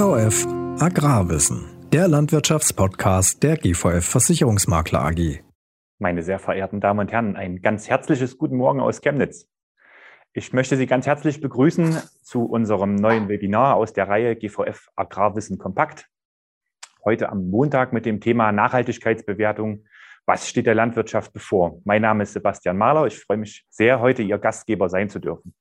GVF Agrarwissen, der Landwirtschaftspodcast der GVF Versicherungsmakler AG. Meine sehr verehrten Damen und Herren, ein ganz herzliches Guten Morgen aus Chemnitz. Ich möchte Sie ganz herzlich begrüßen zu unserem neuen Webinar aus der Reihe GVF Agrarwissen Kompakt. Heute am Montag mit dem Thema Nachhaltigkeitsbewertung. Was steht der Landwirtschaft bevor? Mein Name ist Sebastian Mahler. Ich freue mich sehr, heute Ihr Gastgeber sein zu dürfen.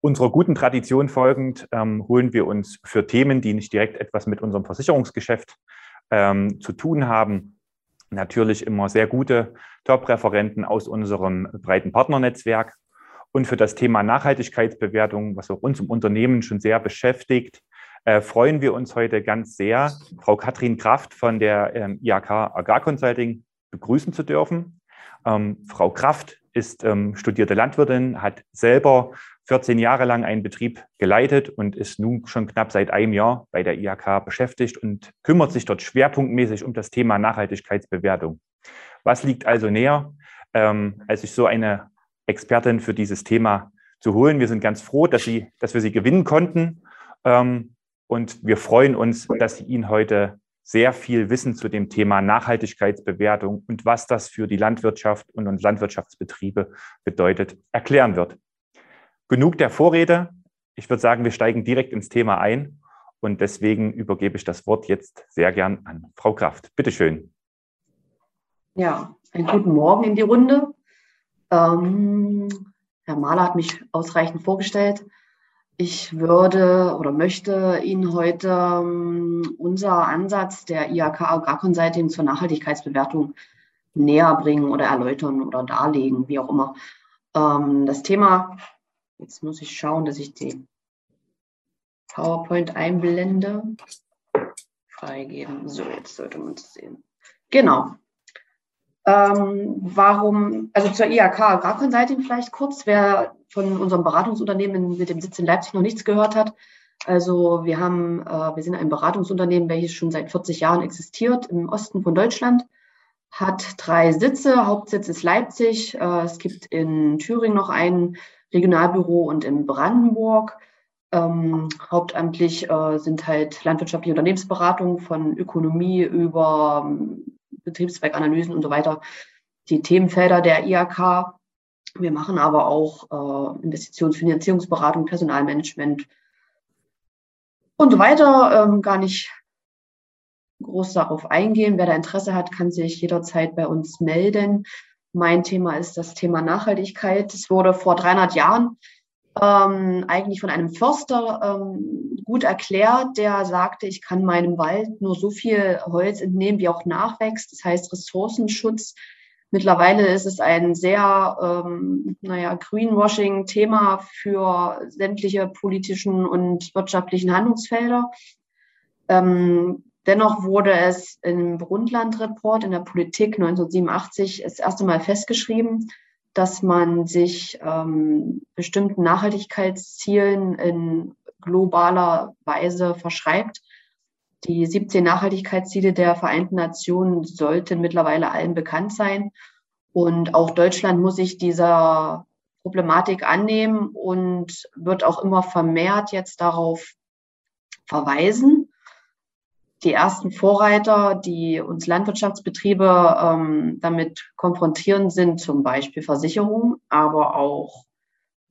Unserer guten Tradition folgend ähm, holen wir uns für Themen, die nicht direkt etwas mit unserem Versicherungsgeschäft ähm, zu tun haben, natürlich immer sehr gute Top-Referenten aus unserem breiten Partnernetzwerk. Und für das Thema Nachhaltigkeitsbewertung, was auch uns im Unternehmen schon sehr beschäftigt, äh, freuen wir uns heute ganz sehr, Frau Katrin Kraft von der ähm, IAK Agrarconsulting begrüßen zu dürfen. Ähm, Frau Kraft ist ähm, studierte Landwirtin, hat selber 14 Jahre lang einen Betrieb geleitet und ist nun schon knapp seit einem Jahr bei der IHK beschäftigt und kümmert sich dort schwerpunktmäßig um das Thema Nachhaltigkeitsbewertung. Was liegt also näher, ähm, als sich so eine Expertin für dieses Thema zu holen? Wir sind ganz froh, dass, sie, dass wir sie gewinnen konnten ähm, und wir freuen uns, dass sie Ihnen heute sehr viel Wissen zu dem Thema Nachhaltigkeitsbewertung und was das für die Landwirtschaft und Landwirtschaftsbetriebe bedeutet, erklären wird. Genug der Vorrede. Ich würde sagen, wir steigen direkt ins Thema ein. Und deswegen übergebe ich das Wort jetzt sehr gern an Frau Kraft. Bitte schön. Ja, einen guten Morgen in die Runde. Ähm, Herr Mahler hat mich ausreichend vorgestellt. Ich würde oder möchte Ihnen heute ähm, unser Ansatz der IAK Agrarconsulting zur Nachhaltigkeitsbewertung näher bringen oder erläutern oder darlegen, wie auch immer. Ähm, das Thema Jetzt muss ich schauen, dass ich die PowerPoint einblende. Freigeben. So, jetzt sollte man es sehen. Genau. Ähm, warum, also zur IAK Agrarconsulting vielleicht kurz, wer von unserem Beratungsunternehmen mit dem Sitz in Leipzig noch nichts gehört hat. Also wir haben, äh, wir sind ein Beratungsunternehmen, welches schon seit 40 Jahren existiert im Osten von Deutschland, hat drei Sitze. Hauptsitz ist Leipzig. Äh, es gibt in Thüringen noch einen Regionalbüro und in Brandenburg. Ähm, hauptamtlich äh, sind halt landwirtschaftliche Unternehmensberatungen von Ökonomie über ähm, Betriebszweckanalysen und so weiter die Themenfelder der IAK. Wir machen aber auch äh, Investitionsfinanzierungsberatung, Personalmanagement und so weiter. Ähm, gar nicht groß darauf eingehen. Wer da Interesse hat, kann sich jederzeit bei uns melden. Mein Thema ist das Thema Nachhaltigkeit. Es wurde vor 300 Jahren ähm, eigentlich von einem Förster ähm, gut erklärt, der sagte, ich kann meinem Wald nur so viel Holz entnehmen, wie auch nachwächst. Das heißt Ressourcenschutz. Mittlerweile ist es ein sehr, ähm, naja, Greenwashing-Thema für sämtliche politischen und wirtschaftlichen Handlungsfelder. Ähm, Dennoch wurde es im Brundtland-Report in der Politik 1987 das erste Mal festgeschrieben, dass man sich ähm, bestimmten Nachhaltigkeitszielen in globaler Weise verschreibt. Die 17 Nachhaltigkeitsziele der Vereinten Nationen sollten mittlerweile allen bekannt sein. Und auch Deutschland muss sich dieser Problematik annehmen und wird auch immer vermehrt jetzt darauf verweisen die ersten Vorreiter, die uns Landwirtschaftsbetriebe ähm, damit konfrontieren, sind zum Beispiel Versicherungen, aber auch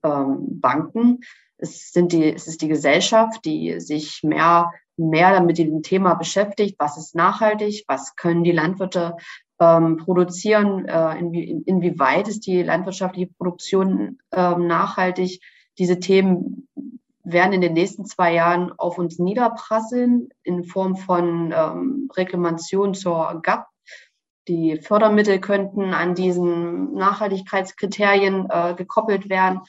ähm, Banken. Es, sind die, es ist die Gesellschaft, die sich mehr, mehr mit dem Thema beschäftigt. Was ist nachhaltig? Was können die Landwirte ähm, produzieren? Äh, inwie, in, inwieweit ist die landwirtschaftliche Produktion ähm, nachhaltig? Diese Themen werden in den nächsten zwei Jahren auf uns niederprasseln in Form von ähm, Reklamation zur GAP. Die Fördermittel könnten an diesen Nachhaltigkeitskriterien äh, gekoppelt werden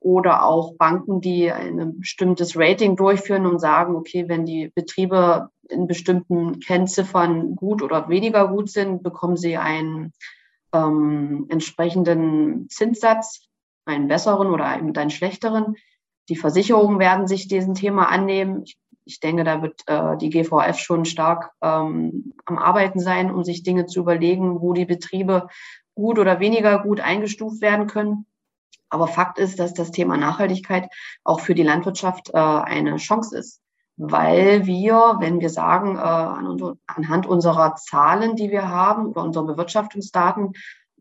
oder auch Banken, die ein bestimmtes Rating durchführen und sagen, okay, wenn die Betriebe in bestimmten Kennziffern gut oder weniger gut sind, bekommen sie einen ähm, entsprechenden Zinssatz, einen besseren oder einen schlechteren. Die Versicherungen werden sich diesem Thema annehmen. Ich, ich denke, da wird äh, die GVF schon stark ähm, am Arbeiten sein, um sich Dinge zu überlegen, wo die Betriebe gut oder weniger gut eingestuft werden können. Aber Fakt ist, dass das Thema Nachhaltigkeit auch für die Landwirtschaft äh, eine Chance ist. weil wir, wenn wir sagen, äh, anhand unserer Zahlen, die wir haben oder unserer Bewirtschaftungsdaten,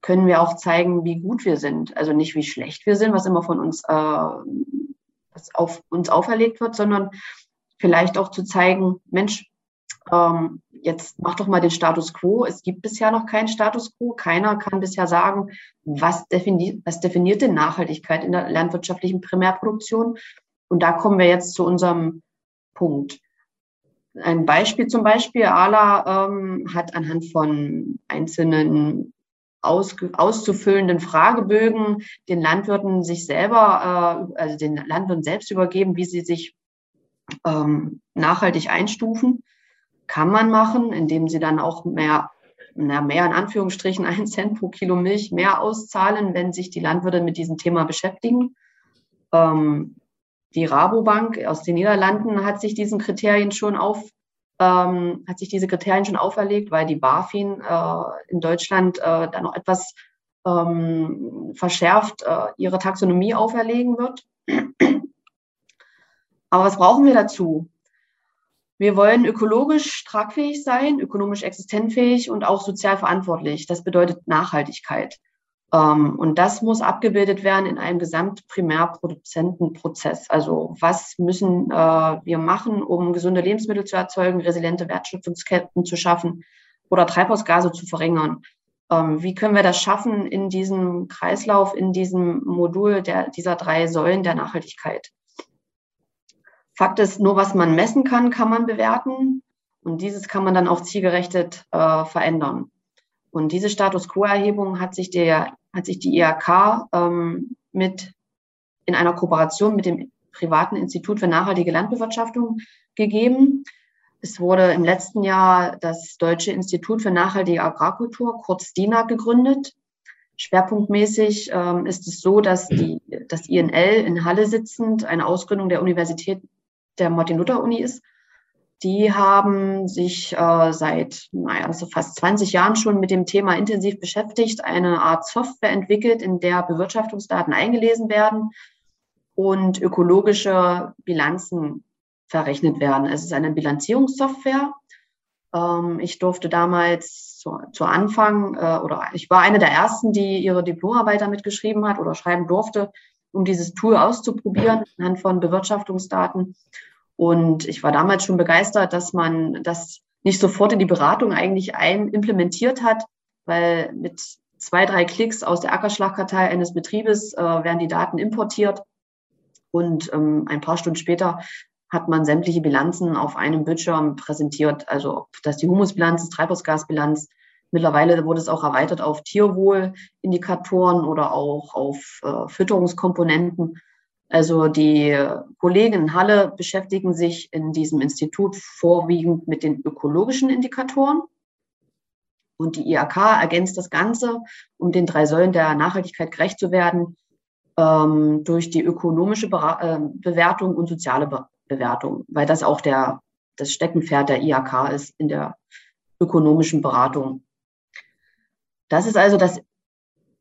können wir auch zeigen, wie gut wir sind. Also nicht, wie schlecht wir sind, was immer von uns, äh, was auf uns auferlegt wird, sondern vielleicht auch zu zeigen, Mensch, ähm, jetzt mach doch mal den Status quo. Es gibt bisher noch keinen Status quo. Keiner kann bisher sagen, was definiert, was definiert denn Nachhaltigkeit in der landwirtschaftlichen Primärproduktion? Und da kommen wir jetzt zu unserem Punkt. Ein Beispiel zum Beispiel, ALA ähm, hat anhand von einzelnen aus, auszufüllenden Fragebögen den Landwirten sich selber, äh, also den Landwirten selbst übergeben, wie sie sich ähm, nachhaltig einstufen. Kann man machen, indem sie dann auch mehr, na, mehr in Anführungsstrichen, einen Cent pro Kilo Milch mehr auszahlen, wenn sich die Landwirte mit diesem Thema beschäftigen. Ähm, die Rabobank aus den Niederlanden hat sich diesen Kriterien schon auf, ähm, hat sich diese Kriterien schon auferlegt, weil die BaFin äh, in Deutschland äh, dann noch etwas ähm, verschärft äh, ihre Taxonomie auferlegen wird. Aber was brauchen wir dazu? Wir wollen ökologisch tragfähig sein, ökonomisch existenzfähig und auch sozial verantwortlich. Das bedeutet Nachhaltigkeit. Ähm, und das muss abgebildet werden in einem Gesamtprimärproduzentenprozess. Also was müssen äh, wir machen, um gesunde Lebensmittel zu erzeugen, resiliente Wertschöpfungsketten zu schaffen oder Treibhausgase zu verringern? Ähm, wie können wir das schaffen in diesem Kreislauf, in diesem Modul der, dieser drei Säulen der Nachhaltigkeit? Fakt ist, nur was man messen kann, kann man bewerten. Und dieses kann man dann auch zielgerechtet äh, verändern. Und diese Status Quo-Erhebung hat sich hat sich die IHK ähm, mit in einer Kooperation mit dem privaten Institut für nachhaltige Landbewirtschaftung gegeben. Es wurde im letzten Jahr das Deutsche Institut für nachhaltige Agrarkultur, kurz DINA, gegründet. Schwerpunktmäßig ähm, ist es so, dass die, das INL in Halle sitzend eine Ausgründung der Universität der Martin-Luther-Uni ist die haben sich äh, seit naja, also fast 20 Jahren schon mit dem Thema intensiv beschäftigt, eine Art Software entwickelt, in der Bewirtschaftungsdaten eingelesen werden und ökologische Bilanzen verrechnet werden. Es ist eine Bilanzierungssoftware. Ähm, ich durfte damals zu, zu Anfang äh, oder ich war eine der ersten, die ihre Diplomarbeit damit geschrieben hat oder schreiben durfte, um dieses Tool auszuprobieren anhand von Bewirtschaftungsdaten. Und ich war damals schon begeistert, dass man das nicht sofort in die Beratung eigentlich ein implementiert hat, weil mit zwei, drei Klicks aus der Ackerschlagkartei eines Betriebes äh, werden die Daten importiert und ähm, ein paar Stunden später hat man sämtliche Bilanzen auf einem Bildschirm präsentiert. Also ob das die Humusbilanz, Treibhausgasbilanz. Mittlerweile wurde es auch erweitert auf Tierwohlindikatoren oder auch auf äh, Fütterungskomponenten. Also die Kollegen in Halle beschäftigen sich in diesem Institut vorwiegend mit den ökologischen Indikatoren. Und die IAK ergänzt das Ganze, um den drei Säulen der Nachhaltigkeit gerecht zu werden, ähm, durch die ökonomische Be äh, Bewertung und soziale Be Bewertung, weil das auch der, das Steckenpferd der IAK ist in der ökonomischen Beratung. Das ist also das,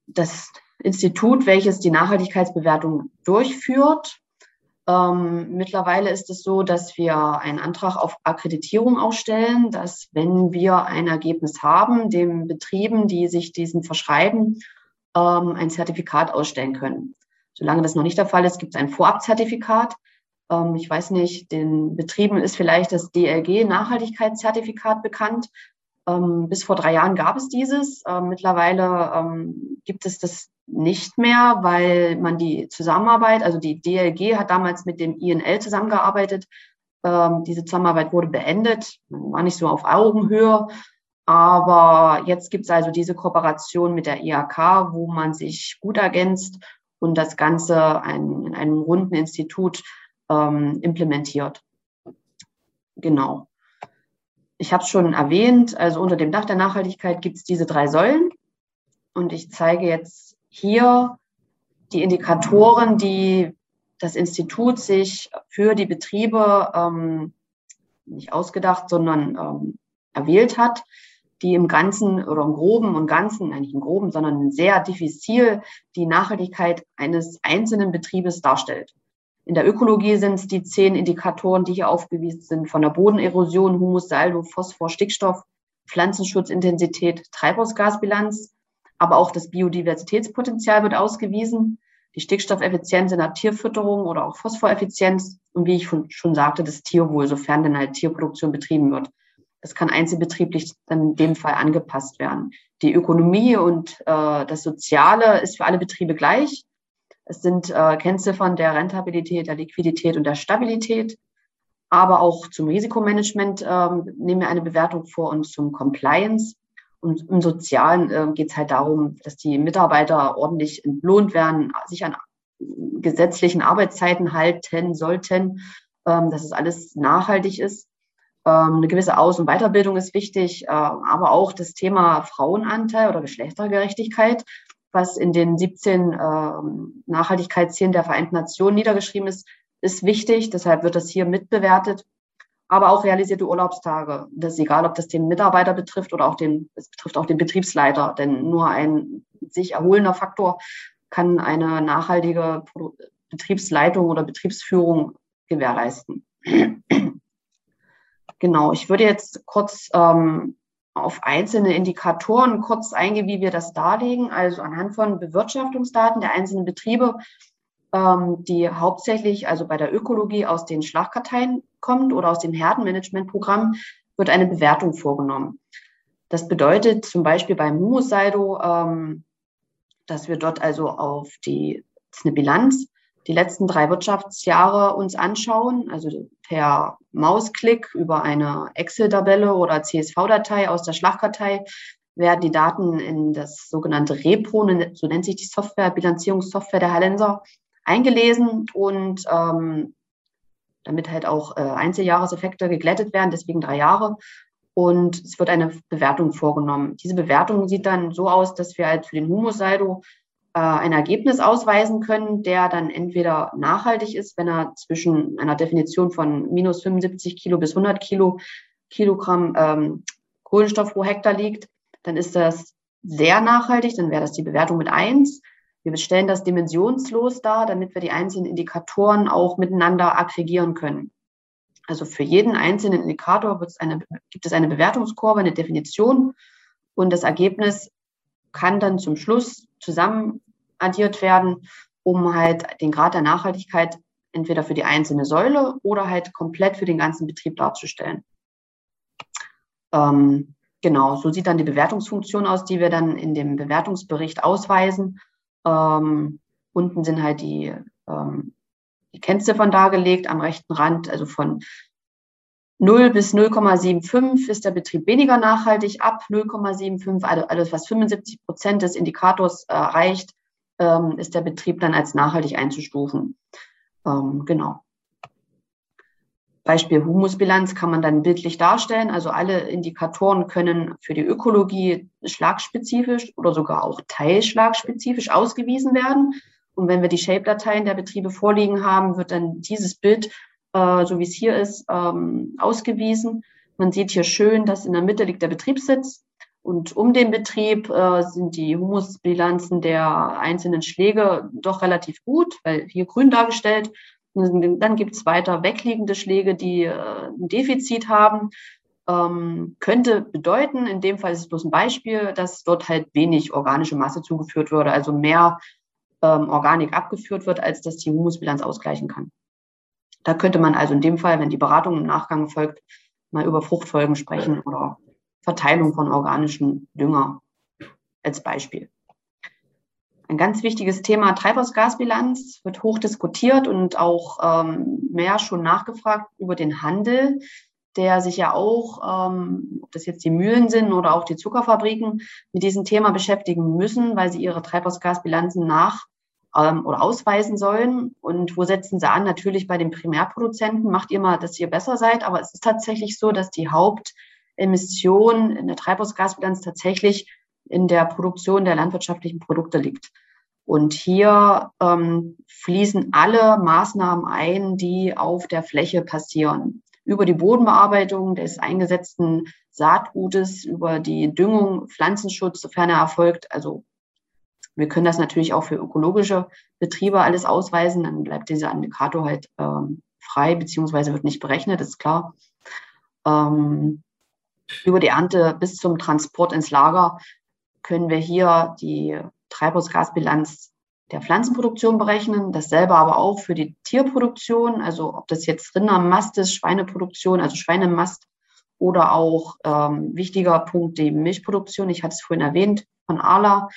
das Institut, welches die Nachhaltigkeitsbewertung durchführt. Ähm, mittlerweile ist es so, dass wir einen Antrag auf Akkreditierung ausstellen, dass wenn wir ein Ergebnis haben, den Betrieben, die sich diesem verschreiben, ähm, ein Zertifikat ausstellen können. Solange das noch nicht der Fall ist, gibt es ein Vorabzertifikat. Ähm, ich weiß nicht, den Betrieben ist vielleicht das DLG Nachhaltigkeitszertifikat bekannt. Ähm, bis vor drei Jahren gab es dieses. Ähm, mittlerweile ähm, gibt es das nicht mehr, weil man die Zusammenarbeit, also die DLG hat damals mit dem INL zusammengearbeitet. Ähm, diese Zusammenarbeit wurde beendet, war nicht so auf Augenhöhe. Aber jetzt gibt es also diese Kooperation mit der IHK, wo man sich gut ergänzt und das Ganze ein, in einem runden Institut ähm, implementiert. Genau. Ich habe es schon erwähnt, also unter dem Dach der Nachhaltigkeit gibt es diese drei Säulen. Und ich zeige jetzt hier die Indikatoren, die das Institut sich für die Betriebe ähm, nicht ausgedacht, sondern ähm, erwählt hat, die im Ganzen oder im Groben und Ganzen, eigentlich im Groben, sondern sehr diffizil die Nachhaltigkeit eines einzelnen Betriebes darstellt. In der Ökologie sind es die zehn Indikatoren, die hier aufgewiesen sind, von der Bodenerosion, Humus, Saldo, Phosphor, Stickstoff, Pflanzenschutzintensität, Treibhausgasbilanz, aber auch das Biodiversitätspotenzial wird ausgewiesen, die Stickstoffeffizienz in der Tierfütterung oder auch Phosphoreffizienz und wie ich schon sagte, das Tierwohl, sofern denn halt Tierproduktion betrieben wird. Das kann einzelbetrieblich dann in dem Fall angepasst werden. Die Ökonomie und äh, das Soziale ist für alle Betriebe gleich. Es sind äh, Kennziffern der Rentabilität, der Liquidität und der Stabilität. Aber auch zum Risikomanagement äh, nehmen wir eine Bewertung vor und zum Compliance. Und im Sozialen äh, geht es halt darum, dass die Mitarbeiter ordentlich entlohnt werden, sich an gesetzlichen Arbeitszeiten halten sollten, ähm, dass es alles nachhaltig ist. Ähm, eine gewisse Aus- und Weiterbildung ist wichtig, äh, aber auch das Thema Frauenanteil oder Geschlechtergerechtigkeit, was in den 17 äh, Nachhaltigkeitszielen der Vereinten Nationen niedergeschrieben ist, ist wichtig. Deshalb wird das hier mitbewertet. Aber auch realisierte Urlaubstage. Das ist egal, ob das den Mitarbeiter betrifft oder auch den, es betrifft auch den Betriebsleiter. Denn nur ein sich erholender Faktor kann eine nachhaltige Betriebsleitung oder Betriebsführung gewährleisten. Genau, ich würde jetzt kurz ähm, auf einzelne Indikatoren kurz eingehen, wie wir das darlegen. Also anhand von Bewirtschaftungsdaten der einzelnen Betriebe, die hauptsächlich also bei der Ökologie aus den Schlagkarteien kommt oder aus dem Herdenmanagementprogramm, wird eine Bewertung vorgenommen. Das bedeutet zum Beispiel beim Humussaldo, ähm, dass wir dort also auf die, das ist eine Bilanz, die letzten drei Wirtschaftsjahre uns anschauen, also per Mausklick über eine Excel-Tabelle oder CSV-Datei aus der Schlagkartei werden die Daten in das sogenannte Repro, so nennt sich die Software, Bilanzierungssoftware der Hallenser, eingelesen und ähm, damit halt auch äh, Einzeljahreseffekte geglättet werden, deswegen drei Jahre. Und es wird eine Bewertung vorgenommen. Diese Bewertung sieht dann so aus, dass wir halt für den Humussaldo äh, ein Ergebnis ausweisen können, der dann entweder nachhaltig ist, wenn er zwischen einer Definition von minus 75 Kilo bis 100 Kilo, Kilogramm ähm, Kohlenstoff pro Hektar liegt, dann ist das sehr nachhaltig, dann wäre das die Bewertung mit eins. Wir stellen das dimensionslos dar, damit wir die einzelnen Indikatoren auch miteinander aggregieren können. Also für jeden einzelnen Indikator eine, gibt es eine Bewertungskurve, eine Definition und das Ergebnis kann dann zum Schluss zusammen addiert werden, um halt den Grad der Nachhaltigkeit entweder für die einzelne Säule oder halt komplett für den ganzen Betrieb darzustellen. Ähm, genau, so sieht dann die Bewertungsfunktion aus, die wir dann in dem Bewertungsbericht ausweisen. Ähm, unten sind halt die, ähm, die Kennziffern dargelegt am rechten Rand, also von 0 bis 0,75 ist der Betrieb weniger nachhaltig, ab 0,75, also alles, was 75 Prozent des Indikators erreicht, ähm, ist der Betrieb dann als nachhaltig einzustufen. Ähm, genau. Beispiel Humusbilanz kann man dann bildlich darstellen. Also alle Indikatoren können für die Ökologie schlagspezifisch oder sogar auch teilschlagspezifisch ausgewiesen werden. Und wenn wir die Shape-Dateien der Betriebe vorliegen haben, wird dann dieses Bild, äh, so wie es hier ist, ähm, ausgewiesen. Man sieht hier schön, dass in der Mitte liegt der Betriebssitz. Und um den Betrieb äh, sind die Humusbilanzen der einzelnen Schläge doch relativ gut, weil hier grün dargestellt. Dann gibt es weiter wegliegende Schläge, die äh, ein Defizit haben. Ähm, könnte bedeuten, in dem Fall ist es bloß ein Beispiel, dass dort halt wenig organische Masse zugeführt würde, also mehr ähm, Organik abgeführt wird, als dass die Humusbilanz ausgleichen kann. Da könnte man also in dem Fall, wenn die Beratung im Nachgang folgt, mal über Fruchtfolgen sprechen oder Verteilung von organischem Dünger als Beispiel. Ein ganz wichtiges Thema Treibhausgasbilanz wird hoch diskutiert und auch ähm, mehr schon nachgefragt über den Handel, der sich ja auch, ähm, ob das jetzt die Mühlen sind oder auch die Zuckerfabriken, mit diesem Thema beschäftigen müssen, weil sie ihre Treibhausgasbilanzen nach ähm, oder ausweisen sollen. Und wo setzen sie an? Natürlich bei den Primärproduzenten. Macht ihr mal, dass ihr besser seid. Aber es ist tatsächlich so, dass die Haupt Emission in der Treibhausgasbilanz tatsächlich in der Produktion der landwirtschaftlichen Produkte liegt. Und hier ähm, fließen alle Maßnahmen ein, die auf der Fläche passieren. Über die Bodenbearbeitung des eingesetzten Saatgutes, über die Düngung, Pflanzenschutz, sofern er erfolgt, also Wir können das natürlich auch für ökologische Betriebe alles ausweisen, dann bleibt dieser Indikator halt ähm, frei, beziehungsweise wird nicht berechnet, ist klar. Ähm, über die Ernte bis zum Transport ins Lager können wir hier die Treibhausgasbilanz der Pflanzenproduktion berechnen. Dasselbe aber auch für die Tierproduktion, also ob das jetzt Rindermast ist, Schweineproduktion, also Schweinemast oder auch ähm, wichtiger Punkt die Milchproduktion. Ich hatte es vorhin erwähnt von Arla,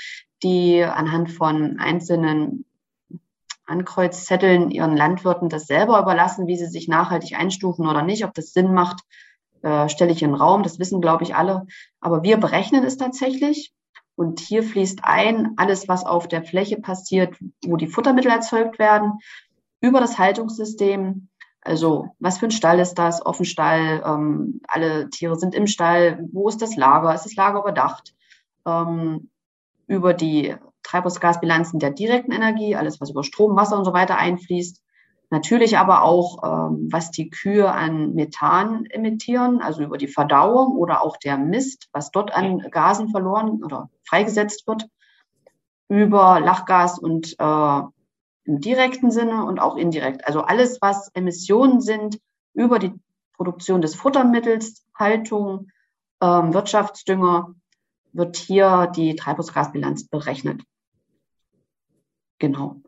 die anhand von einzelnen Ankreuzzetteln ihren Landwirten das selber überlassen, wie sie sich nachhaltig einstufen oder nicht, ob das Sinn macht, äh, stelle ich in den Raum. Das wissen, glaube ich, alle. Aber wir berechnen es tatsächlich. Und hier fließt ein alles, was auf der Fläche passiert, wo die Futtermittel erzeugt werden, über das Haltungssystem. Also was für ein Stall ist das? Offenstall, ähm, alle Tiere sind im Stall. Wo ist das Lager? Ist das Lager überdacht? Ähm, über die Treibhausgasbilanzen der direkten Energie, alles was über Strom, Wasser und so weiter einfließt. Natürlich aber auch, ähm, was die Kühe an Methan emittieren, also über die Verdauung oder auch der Mist, was dort an Gasen verloren oder freigesetzt wird, über Lachgas und äh, im direkten Sinne und auch indirekt. Also alles, was Emissionen sind über die Produktion des Futtermittels, Haltung, ähm, Wirtschaftsdünger, wird hier die Treibhausgasbilanz berechnet. Genau.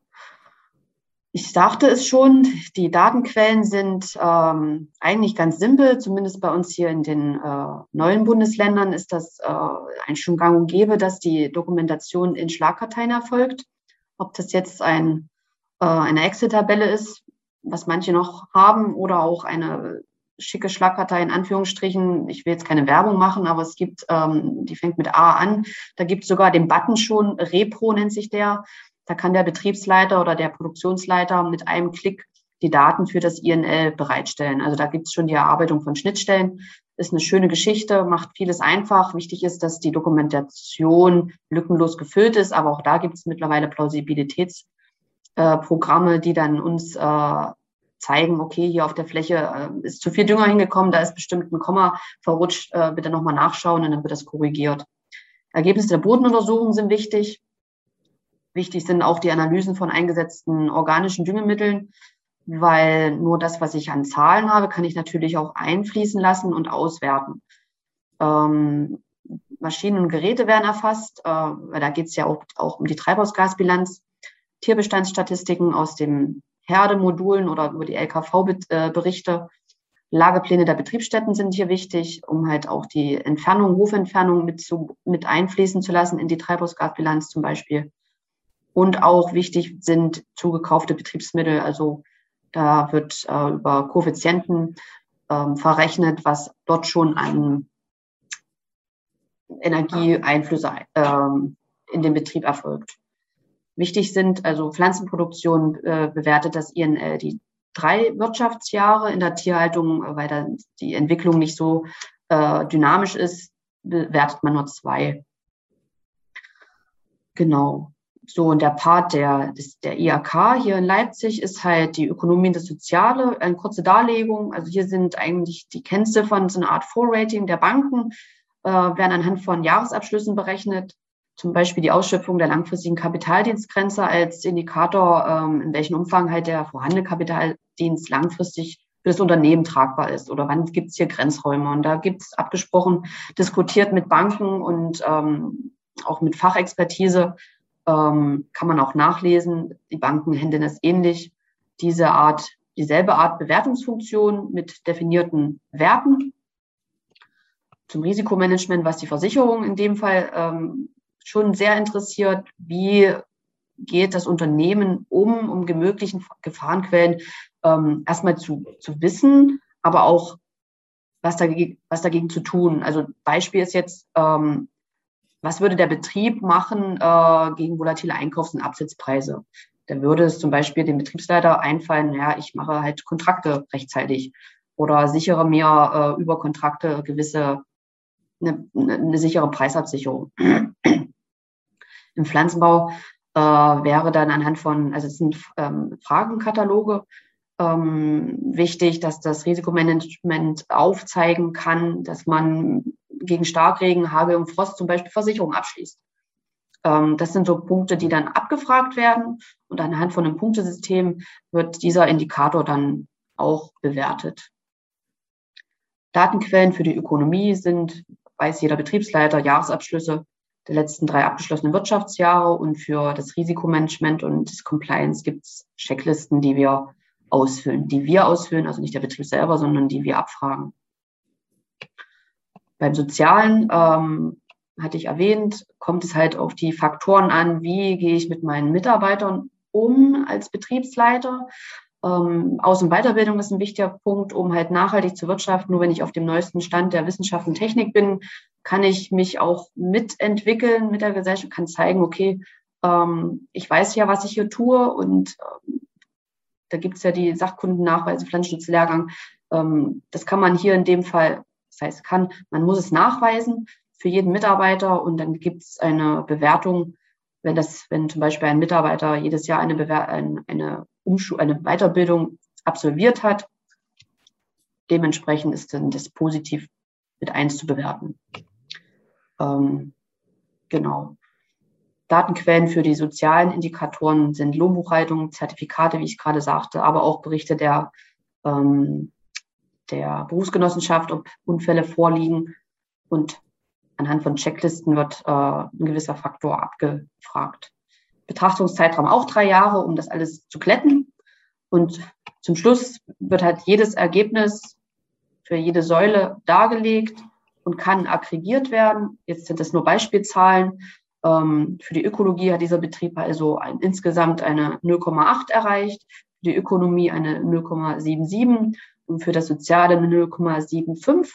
Ich sagte es schon, die Datenquellen sind ähm, eigentlich ganz simpel, zumindest bei uns hier in den äh, neuen Bundesländern ist das äh, ein schon gang und gäbe, dass die Dokumentation in Schlagkarteien erfolgt. Ob das jetzt ein, äh, eine Excel-Tabelle ist, was manche noch haben, oder auch eine schicke Schlagkartei in Anführungsstrichen. Ich will jetzt keine Werbung machen, aber es gibt, ähm, die fängt mit A an. Da gibt es sogar den Button schon, Repro nennt sich der. Da kann der Betriebsleiter oder der Produktionsleiter mit einem Klick die Daten für das INL bereitstellen. Also da gibt es schon die Erarbeitung von Schnittstellen. Ist eine schöne Geschichte, macht vieles einfach. Wichtig ist, dass die Dokumentation lückenlos gefüllt ist, aber auch da gibt es mittlerweile Plausibilitätsprogramme, äh, die dann uns äh, zeigen, okay, hier auf der Fläche äh, ist zu viel Dünger hingekommen, da ist bestimmt ein Komma verrutscht, äh, bitte nochmal nachschauen und dann wird das korrigiert. Ergebnisse der Bodenuntersuchung sind wichtig. Wichtig sind auch die Analysen von eingesetzten organischen Düngemitteln, weil nur das, was ich an Zahlen habe, kann ich natürlich auch einfließen lassen und auswerten. Ähm, Maschinen und Geräte werden erfasst, äh, weil da geht es ja auch, auch um die Treibhausgasbilanz, Tierbestandsstatistiken aus den Herdemodulen oder über die LKV-Berichte. Lagepläne der Betriebsstätten sind hier wichtig, um halt auch die Entfernung, Hofentfernung mit, zu, mit einfließen zu lassen in die Treibhausgasbilanz zum Beispiel. Und auch wichtig sind zugekaufte Betriebsmittel. Also da wird äh, über Koeffizienten ähm, verrechnet, was dort schon an Energieeinflüsse ähm, in den Betrieb erfolgt. Wichtig sind also Pflanzenproduktion äh, bewertet das INL die drei Wirtschaftsjahre in der Tierhaltung, weil da die Entwicklung nicht so äh, dynamisch ist, bewertet man nur zwei. Genau. So, und der Part der, der IAK hier in Leipzig ist halt die Ökonomie und das Soziale, eine kurze Darlegung. Also hier sind eigentlich die Kennziffern, so eine Art Vorrating der Banken, äh, werden anhand von Jahresabschlüssen berechnet. Zum Beispiel die Ausschöpfung der langfristigen Kapitaldienstgrenze als Indikator, ähm, in welchem Umfang halt der vorhandene Kapitaldienst langfristig für das Unternehmen tragbar ist oder wann gibt es hier Grenzräume. Und da gibt es abgesprochen, diskutiert mit Banken und ähm, auch mit Fachexpertise, ähm, kann man auch nachlesen. Die Banken handeln es ähnlich. Diese Art, dieselbe Art Bewertungsfunktion mit definierten Werten. Zum Risikomanagement, was die Versicherung in dem Fall ähm, schon sehr interessiert, wie geht das Unternehmen um, um die möglichen Gefahrenquellen ähm, erstmal zu, zu wissen, aber auch was dagegen, was dagegen zu tun. Also Beispiel ist jetzt, ähm, was würde der Betrieb machen äh, gegen volatile Einkaufs- und Absetzpreise? Da würde es zum Beispiel dem Betriebsleiter einfallen, ja, ich mache halt Kontrakte rechtzeitig oder sichere mir äh, über Kontrakte gewisse, eine, eine sichere Preisabsicherung. Im Pflanzenbau äh, wäre dann anhand von, also es sind ähm, Fragenkataloge, ähm, wichtig, dass das Risikomanagement aufzeigen kann, dass man gegen Starkregen, Hagel und Frost zum Beispiel Versicherungen abschließt. Ähm, das sind so Punkte, die dann abgefragt werden und anhand von einem Punktesystem wird dieser Indikator dann auch bewertet. Datenquellen für die Ökonomie sind, weiß jeder Betriebsleiter, Jahresabschlüsse der letzten drei abgeschlossenen Wirtschaftsjahre und für das Risikomanagement und das Compliance gibt es Checklisten, die wir ausfüllen, die wir ausfüllen, also nicht der Betrieb selber, sondern die wir abfragen. Beim Sozialen ähm, hatte ich erwähnt, kommt es halt auf die Faktoren an, wie gehe ich mit meinen Mitarbeitern um als Betriebsleiter. Ähm, Aus- und Weiterbildung ist ein wichtiger Punkt, um halt nachhaltig zu wirtschaften. Nur wenn ich auf dem neuesten Stand der Wissenschaft und Technik bin, kann ich mich auch mitentwickeln mit der Gesellschaft, kann zeigen, okay, ähm, ich weiß ja, was ich hier tue und ähm, da gibt es ja die Sachkundennachweise, Pflanzenschutzlehrgang. Ähm, das kann man hier in dem Fall, das heißt, kann, man muss es nachweisen für jeden Mitarbeiter und dann gibt es eine Bewertung, wenn das, wenn zum Beispiel ein Mitarbeiter jedes Jahr eine, Bewer eine, eine, Umschu eine Weiterbildung absolviert hat, dementsprechend ist dann das positiv mit eins zu bewerten. Ähm, genau. Datenquellen für die sozialen Indikatoren sind Lohnbuchhaltung, Zertifikate, wie ich gerade sagte, aber auch Berichte der, ähm, der Berufsgenossenschaft, ob Unfälle vorliegen. Und anhand von Checklisten wird äh, ein gewisser Faktor abgefragt. Betrachtungszeitraum auch drei Jahre, um das alles zu glätten. Und zum Schluss wird halt jedes Ergebnis für jede Säule dargelegt und kann aggregiert werden. Jetzt sind das nur Beispielzahlen. Ähm, für die Ökologie hat dieser Betrieb also ein, insgesamt eine 0,8 erreicht, für die Ökonomie eine 0,77 und für das Soziale eine 0,75.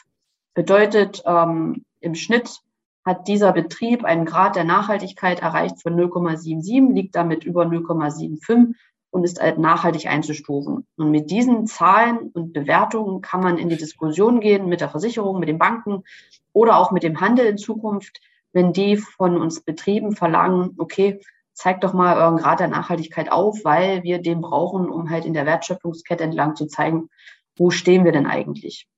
Bedeutet, ähm, im Schnitt hat dieser Betrieb einen Grad der Nachhaltigkeit erreicht von 0,77, liegt damit über 0,75 und ist halt nachhaltig einzustufen. Und mit diesen Zahlen und Bewertungen kann man in die Diskussion gehen mit der Versicherung, mit den Banken oder auch mit dem Handel in Zukunft, wenn die von uns Betrieben verlangen, okay, zeigt doch mal euren Grad der Nachhaltigkeit auf, weil wir den brauchen, um halt in der Wertschöpfungskette entlang zu zeigen, wo stehen wir denn eigentlich.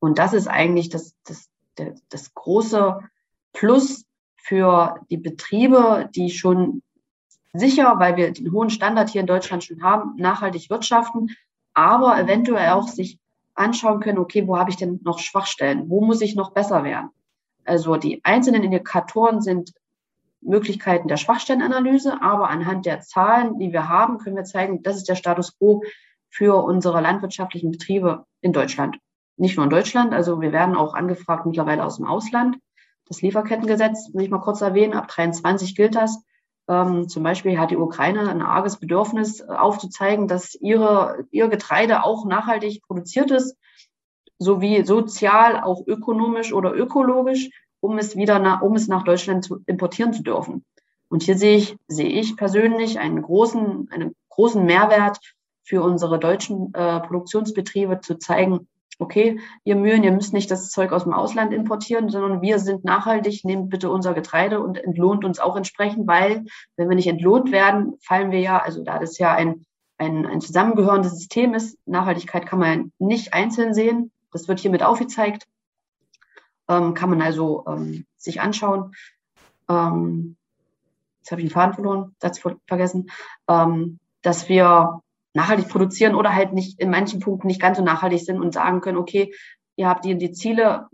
Und das ist eigentlich das, das, das, große Plus für die Betriebe, die schon sicher, weil wir den hohen Standard hier in Deutschland schon haben, nachhaltig wirtschaften, aber eventuell auch sich anschauen können, okay, wo habe ich denn noch Schwachstellen? Wo muss ich noch besser werden? Also die einzelnen Indikatoren sind Möglichkeiten der Schwachstellenanalyse, aber anhand der Zahlen, die wir haben, können wir zeigen, das ist der Status quo für unsere landwirtschaftlichen Betriebe in Deutschland. Nicht nur in Deutschland, also wir werden auch angefragt mittlerweile aus dem Ausland. Das Lieferkettengesetz, will ich mal kurz erwähnen, ab 23 gilt das. Ähm, zum Beispiel hat die Ukraine ein arges Bedürfnis äh, aufzuzeigen, dass ihre, ihr Getreide auch nachhaltig produziert ist sowie sozial, auch ökonomisch oder ökologisch, um es wieder nach, um es nach Deutschland zu importieren zu dürfen. Und hier sehe ich, sehe ich persönlich einen großen, einen großen Mehrwert für unsere deutschen äh, Produktionsbetriebe zu zeigen, okay, ihr Mühlen, ihr müsst nicht das Zeug aus dem Ausland importieren, sondern wir sind nachhaltig, nehmt bitte unser Getreide und entlohnt uns auch entsprechend, weil wenn wir nicht entlohnt werden, fallen wir ja, also da das ja ein, ein, ein zusammengehörendes System ist, Nachhaltigkeit kann man nicht einzeln sehen, das wird hiermit aufgezeigt. Ähm, kann man also ähm, sich anschauen. Ähm, jetzt habe ich den Faden verloren, Satz vergessen, ähm, dass wir nachhaltig produzieren oder halt nicht in manchen Punkten nicht ganz so nachhaltig sind und sagen können, okay, ihr habt die, die Ziele,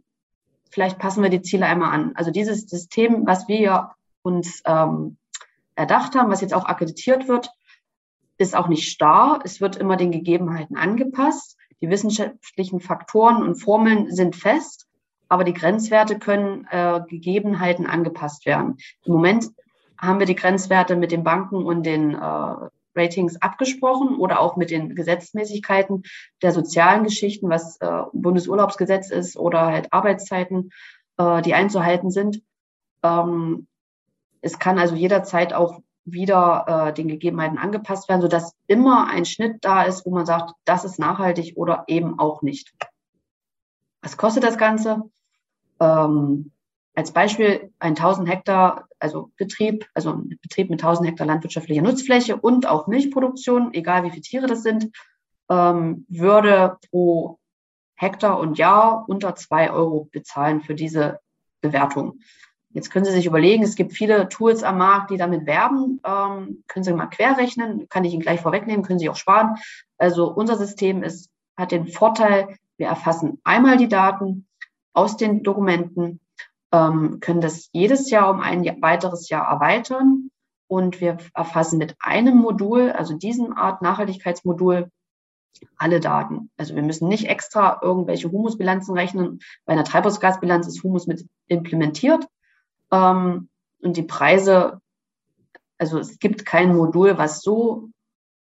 vielleicht passen wir die Ziele einmal an. Also dieses System, was wir uns ähm, erdacht haben, was jetzt auch akkreditiert wird, ist auch nicht starr. Es wird immer den Gegebenheiten angepasst. Die wissenschaftlichen Faktoren und Formeln sind fest, aber die Grenzwerte können äh, Gegebenheiten angepasst werden. Im Moment haben wir die Grenzwerte mit den Banken und den äh, Ratings abgesprochen oder auch mit den Gesetzmäßigkeiten der sozialen Geschichten, was äh, Bundesurlaubsgesetz ist oder halt Arbeitszeiten, äh, die einzuhalten sind. Ähm, es kann also jederzeit auch wieder äh, den Gegebenheiten angepasst werden, sodass immer ein Schnitt da ist, wo man sagt, das ist nachhaltig oder eben auch nicht. Was kostet das Ganze? Ähm, als Beispiel ein 1000 Hektar, also Betrieb, also ein Betrieb mit 1000 Hektar landwirtschaftlicher Nutzfläche und auch Milchproduktion, egal wie viele Tiere das sind, ähm, würde pro Hektar und Jahr unter zwei Euro bezahlen für diese Bewertung. Jetzt können Sie sich überlegen, es gibt viele Tools am Markt, die damit werben. Ähm, können Sie mal querrechnen, kann ich Ihnen gleich vorwegnehmen, können Sie auch sparen. Also unser System ist, hat den Vorteil, wir erfassen einmal die Daten aus den Dokumenten, ähm, können das jedes Jahr um ein weiteres Jahr erweitern und wir erfassen mit einem Modul, also diesem Art Nachhaltigkeitsmodul, alle Daten. Also wir müssen nicht extra irgendwelche Humusbilanzen rechnen. Bei einer Treibhausgasbilanz ist Humus mit implementiert. Ähm, und die Preise, also es gibt kein Modul, was so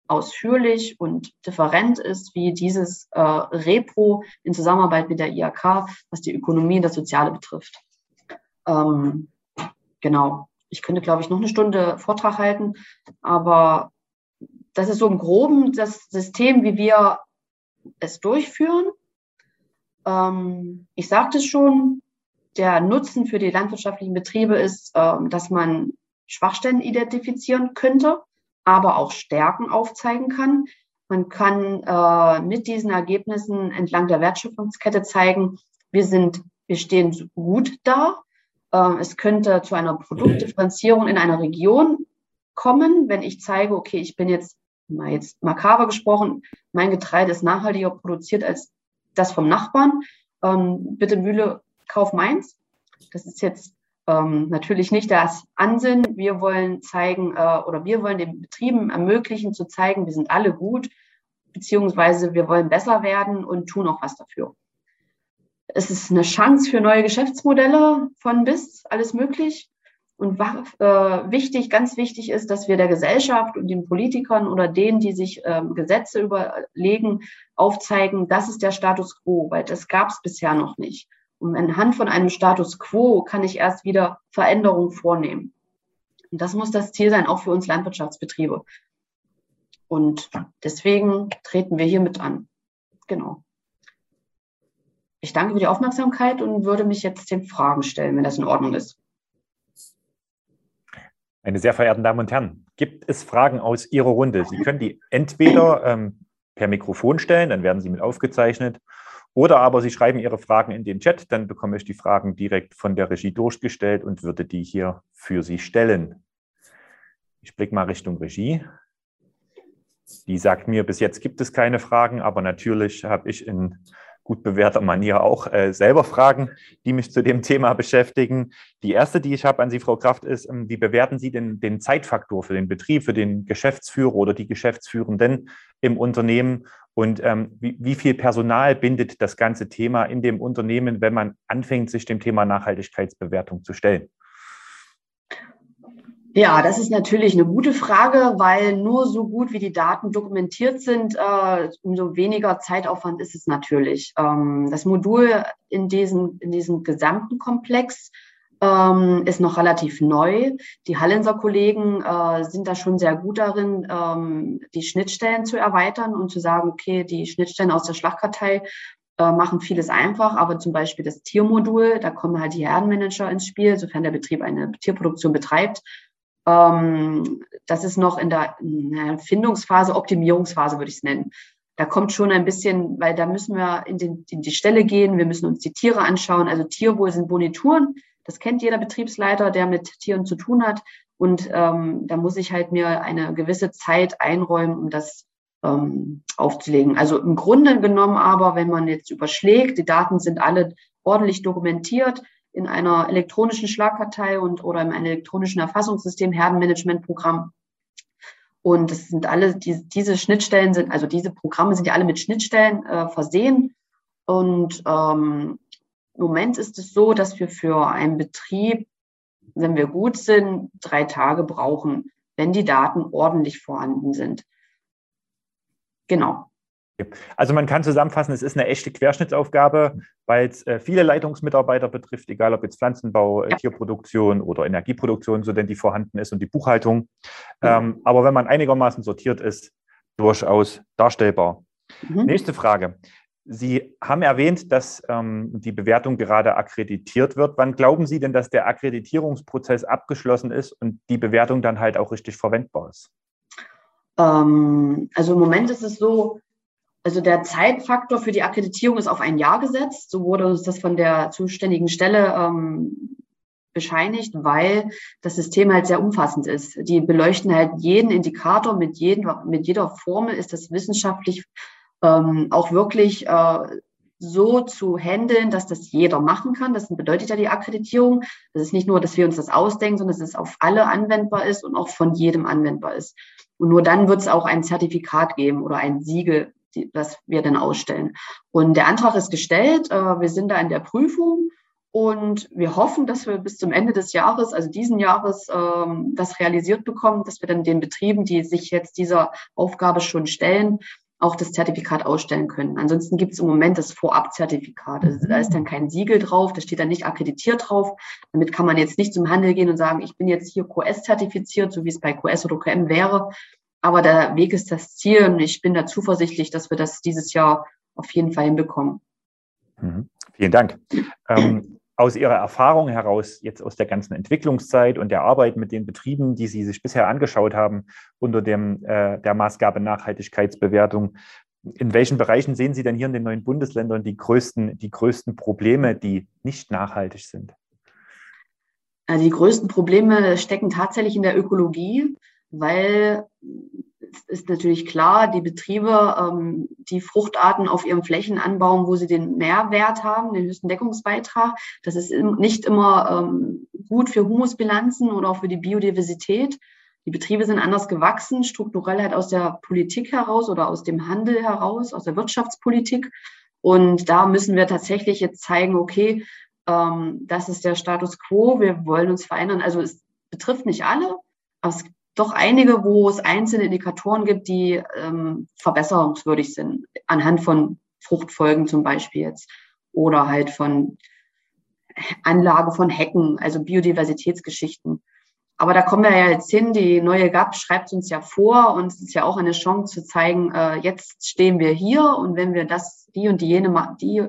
ausführlich und different ist wie dieses äh, Repro in Zusammenarbeit mit der IAK, was die Ökonomie und das Soziale betrifft. Ähm, genau. Ich könnte, glaube ich, noch eine Stunde Vortrag halten, aber das ist so im Groben das System, wie wir es durchführen. Ähm, ich sagte es schon, der Nutzen für die landwirtschaftlichen Betriebe ist, äh, dass man Schwachstellen identifizieren könnte, aber auch Stärken aufzeigen kann. Man kann äh, mit diesen Ergebnissen entlang der Wertschöpfungskette zeigen, wir sind, wir stehen gut da. Äh, es könnte zu einer Produktdifferenzierung in einer Region kommen, wenn ich zeige, okay, ich bin jetzt mal jetzt makaber gesprochen, mein Getreide ist nachhaltiger produziert als das vom Nachbarn. Ähm, bitte Mühle, kauf meins. Das ist jetzt ähm, natürlich nicht das Ansinnen. Wir wollen zeigen äh, oder wir wollen den Betrieben ermöglichen zu zeigen, wir sind alle gut, beziehungsweise wir wollen besser werden und tun auch was dafür. Es ist eine Chance für neue Geschäftsmodelle von bis, alles möglich. Und äh, wichtig, ganz wichtig ist, dass wir der Gesellschaft und den Politikern oder denen, die sich äh, Gesetze überlegen, aufzeigen, das ist der Status quo, weil das gab es bisher noch nicht. Anhand von einem Status quo kann ich erst wieder Veränderungen vornehmen. Und das muss das Ziel sein, auch für uns Landwirtschaftsbetriebe. Und deswegen treten wir hier mit an. Genau. Ich danke für die Aufmerksamkeit und würde mich jetzt den Fragen stellen, wenn das in Ordnung ist. Meine sehr verehrten Damen und Herren, gibt es Fragen aus Ihrer Runde? Sie können die entweder ähm, per Mikrofon stellen, dann werden sie mit aufgezeichnet, oder aber Sie schreiben Ihre Fragen in den Chat, dann bekomme ich die Fragen direkt von der Regie durchgestellt und würde die hier für Sie stellen. Ich blicke mal Richtung Regie. Die sagt mir, bis jetzt gibt es keine Fragen, aber natürlich habe ich in gut bewährter Manier auch äh, selber Fragen, die mich zu dem Thema beschäftigen. Die erste, die ich habe an Sie, Frau Kraft, ist, ähm, wie bewerten Sie denn den Zeitfaktor für den Betrieb, für den Geschäftsführer oder die Geschäftsführenden im Unternehmen? Und ähm, wie, wie viel Personal bindet das ganze Thema in dem Unternehmen, wenn man anfängt, sich dem Thema Nachhaltigkeitsbewertung zu stellen? Ja, das ist natürlich eine gute Frage, weil nur so gut wie die Daten dokumentiert sind, äh, umso weniger Zeitaufwand ist es natürlich. Ähm, das Modul in diesem, in diesem gesamten Komplex ähm, ist noch relativ neu. Die Hallenser Kollegen äh, sind da schon sehr gut darin, ähm, die Schnittstellen zu erweitern und zu sagen, okay, die Schnittstellen aus der Schlachtkartei äh, machen vieles einfach, aber zum Beispiel das Tiermodul, da kommen halt die Herrenmanager ins Spiel, sofern der Betrieb eine Tierproduktion betreibt ähm, das ist noch in der Findungsphase, Optimierungsphase würde ich es nennen. Da kommt schon ein bisschen, weil da müssen wir in, den, in die Stelle gehen, wir müssen uns die Tiere anschauen. Also Tierwohl sind Bonituren, das kennt jeder Betriebsleiter, der mit Tieren zu tun hat. Und ähm, da muss ich halt mir eine gewisse Zeit einräumen, um das ähm, aufzulegen. Also im Grunde genommen aber, wenn man jetzt überschlägt, die Daten sind alle ordentlich dokumentiert, in einer elektronischen Schlagkartei und oder in einem elektronischen Erfassungssystem, Herdenmanagementprogramm. Und es sind alle, die, diese Schnittstellen sind, also diese Programme sind ja alle mit Schnittstellen äh, versehen. Und ähm, im Moment ist es so, dass wir für einen Betrieb, wenn wir gut sind, drei Tage brauchen, wenn die Daten ordentlich vorhanden sind. Genau. Also man kann zusammenfassen, es ist eine echte Querschnittsaufgabe, weil es äh, viele Leitungsmitarbeiter betrifft, egal ob jetzt Pflanzenbau, ja. Tierproduktion oder Energieproduktion, so denn die vorhanden ist und die Buchhaltung. Ja. Ähm, aber wenn man einigermaßen sortiert ist, durchaus darstellbar. Mhm. Nächste Frage. Sie haben erwähnt, dass ähm, die Bewertung gerade akkreditiert wird. Wann glauben Sie denn, dass der Akkreditierungsprozess abgeschlossen ist und die Bewertung dann halt auch richtig verwendbar ist? Ähm, also im Moment ist es so, also der Zeitfaktor für die Akkreditierung ist auf ein Jahr gesetzt. So wurde uns das von der zuständigen Stelle ähm, bescheinigt, weil das System halt sehr umfassend ist. Die beleuchten halt jeden Indikator mit, jeden, mit jeder Formel ist das wissenschaftlich ähm, auch wirklich äh, so zu handeln, dass das jeder machen kann. Das bedeutet ja die Akkreditierung. Das ist nicht nur, dass wir uns das ausdenken, sondern dass es auf alle anwendbar ist und auch von jedem anwendbar ist. Und nur dann wird es auch ein Zertifikat geben oder ein Siegel, die, das wir dann ausstellen. Und der Antrag ist gestellt. Äh, wir sind da in der Prüfung und wir hoffen, dass wir bis zum Ende des Jahres, also diesen Jahres, ähm, das realisiert bekommen, dass wir dann den Betrieben, die sich jetzt dieser Aufgabe schon stellen, auch das Zertifikat ausstellen können. Ansonsten gibt es im Moment das Vorabzertifikat. Also da ist dann kein Siegel drauf, da steht dann nicht akkreditiert drauf. Damit kann man jetzt nicht zum Handel gehen und sagen, ich bin jetzt hier QS-zertifiziert, so wie es bei QS oder QM wäre. Aber der Weg ist das Ziel und ich bin da zuversichtlich, dass wir das dieses Jahr auf jeden Fall hinbekommen. Mhm. Vielen Dank. Ähm, aus Ihrer Erfahrung heraus, jetzt aus der ganzen Entwicklungszeit und der Arbeit mit den Betrieben, die Sie sich bisher angeschaut haben, unter dem, äh, der Maßgabe Nachhaltigkeitsbewertung, in welchen Bereichen sehen Sie denn hier in den neuen Bundesländern die größten, die größten Probleme, die nicht nachhaltig sind? Die größten Probleme stecken tatsächlich in der Ökologie, weil ist natürlich klar, die Betriebe, ähm, die Fruchtarten auf ihren Flächen anbauen, wo sie den Mehrwert haben, den höchsten Deckungsbeitrag. Das ist nicht immer ähm, gut für Humusbilanzen oder auch für die Biodiversität. Die Betriebe sind anders gewachsen, strukturell halt aus der Politik heraus oder aus dem Handel heraus, aus der Wirtschaftspolitik. Und da müssen wir tatsächlich jetzt zeigen, okay, ähm, das ist der Status quo, wir wollen uns verändern. Also es betrifft nicht alle, aber es doch einige, wo es einzelne Indikatoren gibt, die ähm, verbesserungswürdig sind, anhand von Fruchtfolgen zum Beispiel jetzt oder halt von Anlage von Hecken, also Biodiversitätsgeschichten. Aber da kommen wir ja jetzt hin. Die neue GAP schreibt uns ja vor und es ist ja auch eine Chance zu zeigen, äh, jetzt stehen wir hier und wenn wir das, die und die jene, die,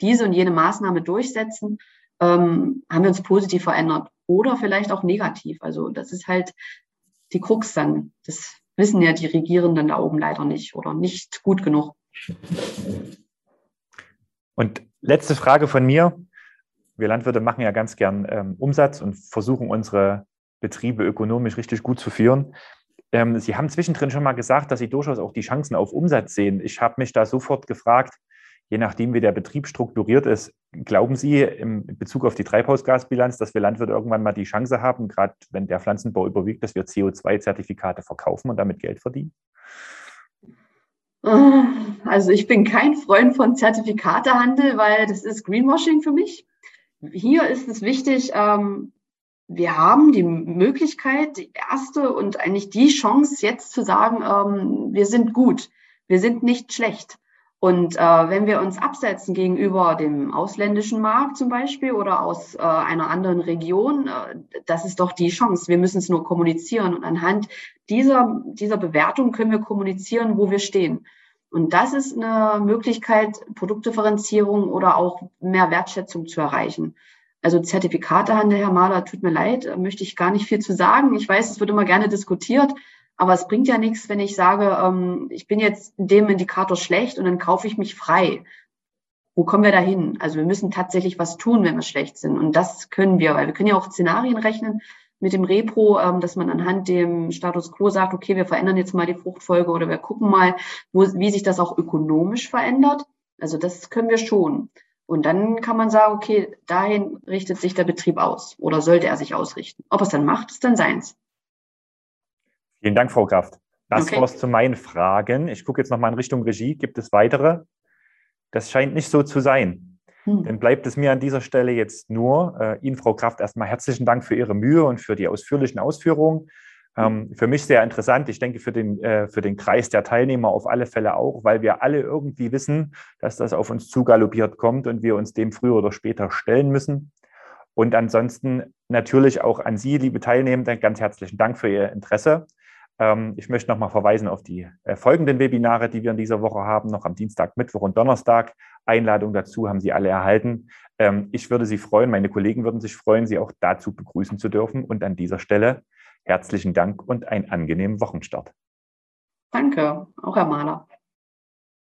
diese und jene Maßnahme durchsetzen, ähm, haben wir uns positiv verändert oder vielleicht auch negativ. Also das ist halt die Krux dann. Das wissen ja die Regierenden da oben leider nicht oder nicht gut genug. Und letzte Frage von mir. Wir Landwirte machen ja ganz gern ähm, Umsatz und versuchen unsere Betriebe ökonomisch richtig gut zu führen. Ähm, Sie haben zwischendrin schon mal gesagt, dass Sie durchaus auch die Chancen auf Umsatz sehen. Ich habe mich da sofort gefragt, je nachdem, wie der Betrieb strukturiert ist, glauben Sie in Bezug auf die Treibhausgasbilanz, dass wir Landwirte irgendwann mal die Chance haben, gerade wenn der Pflanzenbau überwiegt, dass wir CO2-Zertifikate verkaufen und damit Geld verdienen? Also ich bin kein Freund von Zertifikatehandel, weil das ist Greenwashing für mich. Hier ist es wichtig, ähm, wir haben die Möglichkeit, die erste und eigentlich die Chance, jetzt zu sagen, ähm, wir sind gut, wir sind nicht schlecht. Und äh, wenn wir uns absetzen gegenüber dem ausländischen Markt zum Beispiel oder aus äh, einer anderen Region, äh, das ist doch die Chance. Wir müssen es nur kommunizieren. Und anhand dieser, dieser Bewertung können wir kommunizieren, wo wir stehen. Und das ist eine Möglichkeit, Produktdifferenzierung oder auch mehr Wertschätzung zu erreichen. Also Zertifikatehandel, Herr Mahler, tut mir leid, möchte ich gar nicht viel zu sagen. Ich weiß, es wird immer gerne diskutiert. Aber es bringt ja nichts, wenn ich sage, ähm, ich bin jetzt in dem Indikator schlecht und dann kaufe ich mich frei. Wo kommen wir da hin? Also wir müssen tatsächlich was tun, wenn wir schlecht sind. Und das können wir, weil wir können ja auch Szenarien rechnen mit dem Repro, ähm, dass man anhand dem Status quo sagt, okay, wir verändern jetzt mal die Fruchtfolge oder wir gucken mal, wo, wie sich das auch ökonomisch verändert. Also das können wir schon. Und dann kann man sagen, okay, dahin richtet sich der Betrieb aus oder sollte er sich ausrichten. Ob er es dann macht, ist dann seins. Vielen Dank, Frau Kraft. Das okay. war es zu meinen Fragen. Ich gucke jetzt nochmal in Richtung Regie. Gibt es weitere? Das scheint nicht so zu sein. Hm. Dann bleibt es mir an dieser Stelle jetzt nur, äh, Ihnen, Frau Kraft, erstmal herzlichen Dank für Ihre Mühe und für die ausführlichen Ausführungen. Ähm, für mich sehr interessant. Ich denke, für den, äh, für den Kreis der Teilnehmer auf alle Fälle auch, weil wir alle irgendwie wissen, dass das auf uns zugaloppiert kommt und wir uns dem früher oder später stellen müssen. Und ansonsten natürlich auch an Sie, liebe Teilnehmende, ganz herzlichen Dank für Ihr Interesse. Ähm, ich möchte nochmal verweisen auf die äh, folgenden Webinare, die wir in dieser Woche haben, noch am Dienstag, Mittwoch und Donnerstag. Einladung dazu haben Sie alle erhalten. Ähm, ich würde Sie freuen, meine Kollegen würden sich freuen, Sie auch dazu begrüßen zu dürfen. Und an dieser Stelle herzlichen Dank und einen angenehmen Wochenstart. Danke, auch Herr Mahler.